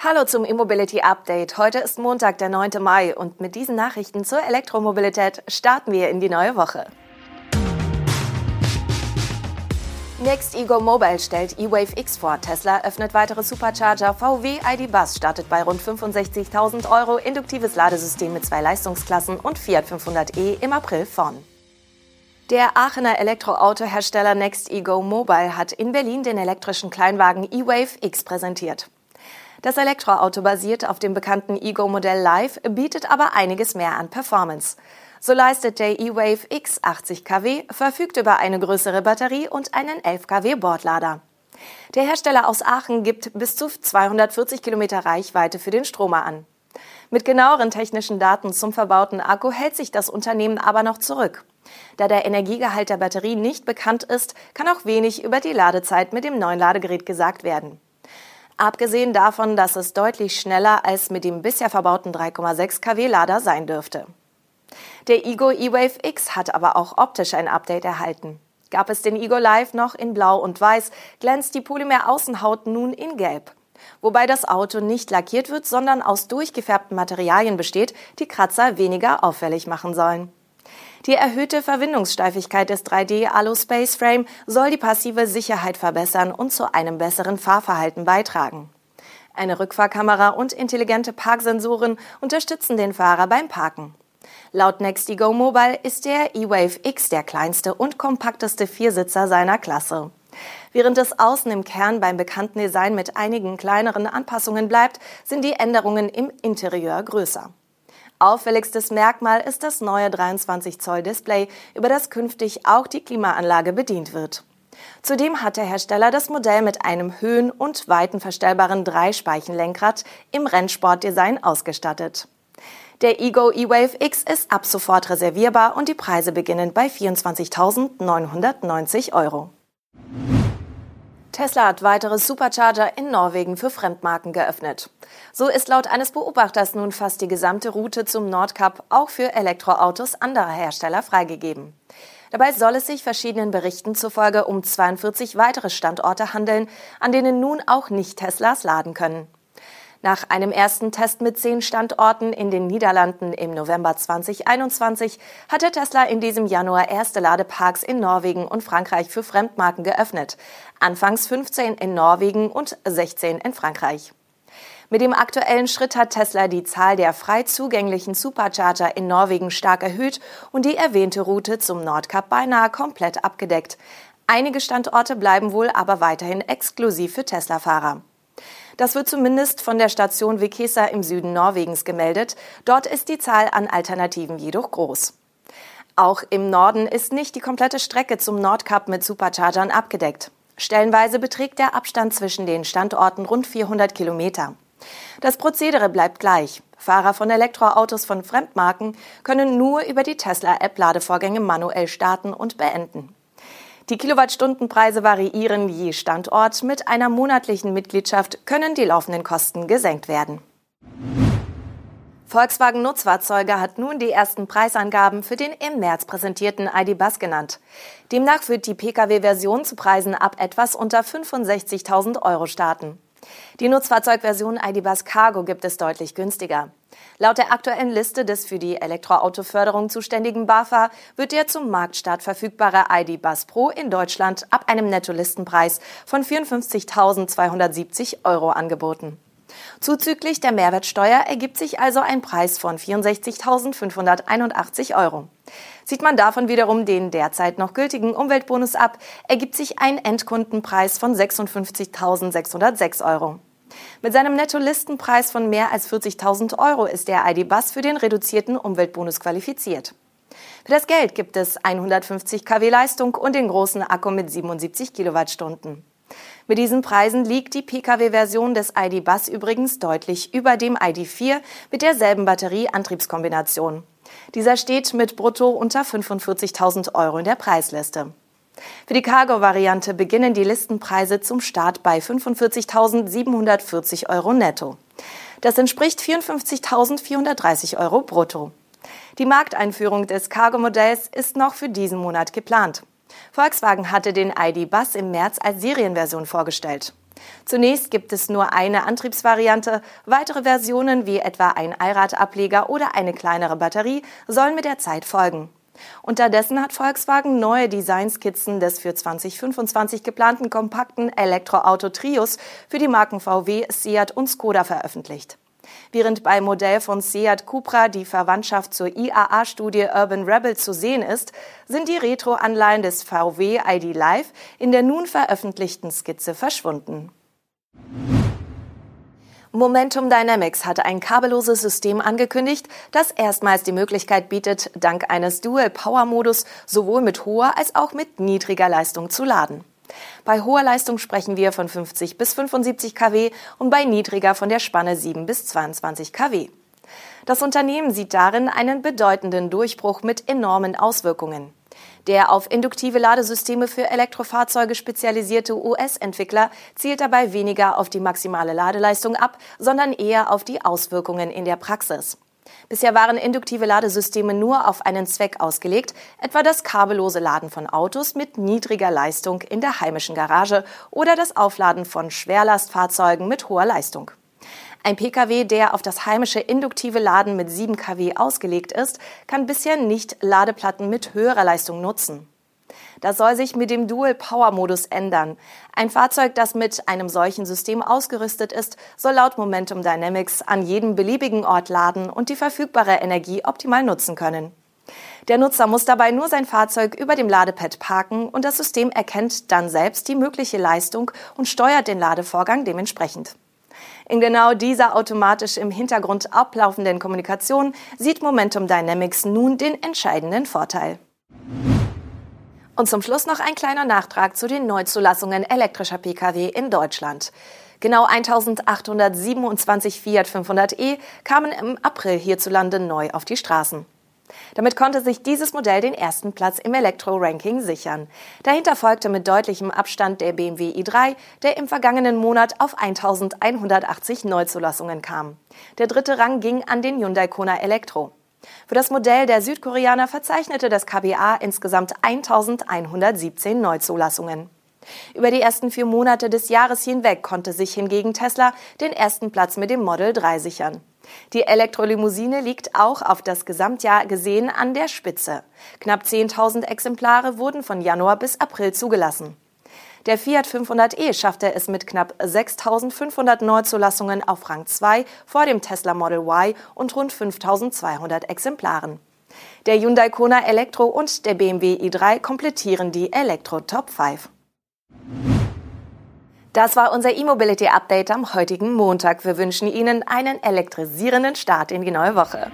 Hallo zum E-Mobility Update. Heute ist Montag, der 9. Mai und mit diesen Nachrichten zur Elektromobilität starten wir in die neue Woche. Next Ego Mobile stellt E-Wave X vor. Tesla öffnet weitere Supercharger. VW ID Bus startet bei rund 65.000 Euro. Induktives Ladesystem mit zwei Leistungsklassen und Fiat 500e im April von. Der Aachener Elektroautohersteller Next Ego Mobile hat in Berlin den elektrischen Kleinwagen E-Wave X präsentiert. Das Elektroauto basiert auf dem bekannten Ego-Modell Live, bietet aber einiges mehr an Performance. So leistet der E-Wave X 80 kW, verfügt über eine größere Batterie und einen 11 kW Bordlader. Der Hersteller aus Aachen gibt bis zu 240 Kilometer Reichweite für den Stromer an. Mit genaueren technischen Daten zum verbauten Akku hält sich das Unternehmen aber noch zurück. Da der Energiegehalt der Batterie nicht bekannt ist, kann auch wenig über die Ladezeit mit dem neuen Ladegerät gesagt werden. Abgesehen davon, dass es deutlich schneller als mit dem bisher verbauten 3,6 kW Lader sein dürfte. Der Ego eWave X hat aber auch optisch ein Update erhalten. Gab es den Ego Live noch in Blau und Weiß, glänzt die Polymer-Außenhaut nun in Gelb. Wobei das Auto nicht lackiert wird, sondern aus durchgefärbten Materialien besteht, die Kratzer weniger auffällig machen sollen. Die erhöhte Verwindungssteifigkeit des 3D Alu Space Frame soll die passive Sicherheit verbessern und zu einem besseren Fahrverhalten beitragen. Eine Rückfahrkamera und intelligente Parksensoren unterstützen den Fahrer beim Parken. Laut Nextigo Mobile ist der E-Wave X der kleinste und kompakteste Viersitzer seiner Klasse. Während es außen im Kern beim bekannten Design mit einigen kleineren Anpassungen bleibt, sind die Änderungen im Interieur größer. Auffälligstes Merkmal ist das neue 23 Zoll Display, über das künftig auch die Klimaanlage bedient wird. Zudem hat der Hersteller das Modell mit einem höhen- und weitenverstellbaren Dreispeichenlenkrad im Rennsportdesign ausgestattet. Der Ego E-Wave X ist ab sofort reservierbar und die Preise beginnen bei 24.990 Euro. Tesla hat weitere Supercharger in Norwegen für Fremdmarken geöffnet. So ist laut eines Beobachters nun fast die gesamte Route zum Nordkap auch für Elektroautos anderer Hersteller freigegeben. Dabei soll es sich verschiedenen Berichten zufolge um 42 weitere Standorte handeln, an denen nun auch Nicht-Teslas laden können. Nach einem ersten Test mit zehn Standorten in den Niederlanden im November 2021 hatte Tesla in diesem Januar erste Ladeparks in Norwegen und Frankreich für Fremdmarken geöffnet. Anfangs 15 in Norwegen und 16 in Frankreich. Mit dem aktuellen Schritt hat Tesla die Zahl der frei zugänglichen Supercharger in Norwegen stark erhöht und die erwähnte Route zum Nordkap beinahe komplett abgedeckt. Einige Standorte bleiben wohl aber weiterhin exklusiv für Tesla-Fahrer. Das wird zumindest von der Station Vikesa im Süden Norwegens gemeldet. Dort ist die Zahl an Alternativen jedoch groß. Auch im Norden ist nicht die komplette Strecke zum Nordkap mit Superchargern abgedeckt. Stellenweise beträgt der Abstand zwischen den Standorten rund 400 Kilometer. Das Prozedere bleibt gleich. Fahrer von Elektroautos von Fremdmarken können nur über die Tesla-App Ladevorgänge manuell starten und beenden. Die Kilowattstundenpreise variieren je Standort. Mit einer monatlichen Mitgliedschaft können die laufenden Kosten gesenkt werden. Volkswagen Nutzfahrzeuge hat nun die ersten Preisangaben für den im März präsentierten ID-Bus genannt. Demnach wird die Pkw-Version zu Preisen ab etwas unter 65.000 Euro starten. Die Nutzfahrzeugversion ID-Bus Cargo gibt es deutlich günstiger. Laut der aktuellen Liste des für die Elektroautoförderung zuständigen BAFA wird der zum Marktstart verfügbare ID-Bus Pro in Deutschland ab einem Nettolistenpreis von 54.270 Euro angeboten. Zuzüglich der Mehrwertsteuer ergibt sich also ein Preis von 64.581 Euro. Sieht man davon wiederum den derzeit noch gültigen Umweltbonus ab, ergibt sich ein Endkundenpreis von 56.606 Euro. Mit seinem Netto-Listenpreis von mehr als 40.000 Euro ist der ID-Bus für den reduzierten Umweltbonus qualifiziert. Für das Geld gibt es 150 kW Leistung und den großen Akku mit 77 Kilowattstunden. Mit diesen Preisen liegt die Pkw-Version des ID-Bus übrigens deutlich über dem ID4 mit derselben Batterie-Antriebskombination. Dieser steht mit brutto unter 45.000 Euro in der Preisliste. Für die Cargo-Variante beginnen die Listenpreise zum Start bei 45.740 Euro netto. Das entspricht 54.430 Euro brutto. Die Markteinführung des Cargo-Modells ist noch für diesen Monat geplant. Volkswagen hatte den ID Bus im März als Serienversion vorgestellt. Zunächst gibt es nur eine Antriebsvariante. Weitere Versionen wie etwa ein Allradableger oder eine kleinere Batterie sollen mit der Zeit folgen. Unterdessen hat Volkswagen neue Designskizzen des für 2025 geplanten kompakten Elektroauto Trios für die Marken VW, Seat und Skoda veröffentlicht. Während beim Modell von Seat Cupra die Verwandtschaft zur IAA-Studie Urban Rebel zu sehen ist, sind die Retro-Anleihen des VW ID Live in der nun veröffentlichten Skizze verschwunden. Momentum Dynamics hat ein kabelloses System angekündigt, das erstmals die Möglichkeit bietet, dank eines Dual-Power-Modus sowohl mit hoher als auch mit niedriger Leistung zu laden. Bei hoher Leistung sprechen wir von 50 bis 75 kW und bei niedriger von der Spanne 7 bis 22 kW. Das Unternehmen sieht darin einen bedeutenden Durchbruch mit enormen Auswirkungen. Der auf induktive Ladesysteme für Elektrofahrzeuge spezialisierte US-Entwickler zielt dabei weniger auf die maximale Ladeleistung ab, sondern eher auf die Auswirkungen in der Praxis. Bisher waren induktive Ladesysteme nur auf einen Zweck ausgelegt, etwa das kabellose Laden von Autos mit niedriger Leistung in der heimischen Garage oder das Aufladen von Schwerlastfahrzeugen mit hoher Leistung. Ein Pkw, der auf das heimische induktive Laden mit 7 kW ausgelegt ist, kann bisher nicht Ladeplatten mit höherer Leistung nutzen. Das soll sich mit dem Dual Power Modus ändern. Ein Fahrzeug, das mit einem solchen System ausgerüstet ist, soll laut Momentum Dynamics an jedem beliebigen Ort laden und die verfügbare Energie optimal nutzen können. Der Nutzer muss dabei nur sein Fahrzeug über dem Ladepad parken und das System erkennt dann selbst die mögliche Leistung und steuert den Ladevorgang dementsprechend. In genau dieser automatisch im Hintergrund ablaufenden Kommunikation sieht Momentum Dynamics nun den entscheidenden Vorteil. Und zum Schluss noch ein kleiner Nachtrag zu den Neuzulassungen elektrischer Pkw in Deutschland. Genau 1827 Fiat 500e kamen im April hierzulande neu auf die Straßen. Damit konnte sich dieses Modell den ersten Platz im Elektro-Ranking sichern. Dahinter folgte mit deutlichem Abstand der BMW i3, der im vergangenen Monat auf 1180 Neuzulassungen kam. Der dritte Rang ging an den Hyundai Kona Elektro. Für das Modell der Südkoreaner verzeichnete das KBA insgesamt 1117 Neuzulassungen. Über die ersten vier Monate des Jahres hinweg konnte sich hingegen Tesla den ersten Platz mit dem Model 3 sichern. Die Elektrolimousine liegt auch auf das Gesamtjahr gesehen an der Spitze. Knapp 10.000 Exemplare wurden von Januar bis April zugelassen. Der Fiat 500e schaffte es mit knapp 6.500 Neuzulassungen auf Rang 2 vor dem Tesla Model Y und rund 5.200 Exemplaren. Der Hyundai Kona Elektro und der BMW i3 komplettieren die Elektro Top 5. Das war unser E-Mobility Update am heutigen Montag. Wir wünschen Ihnen einen elektrisierenden Start in die neue Woche.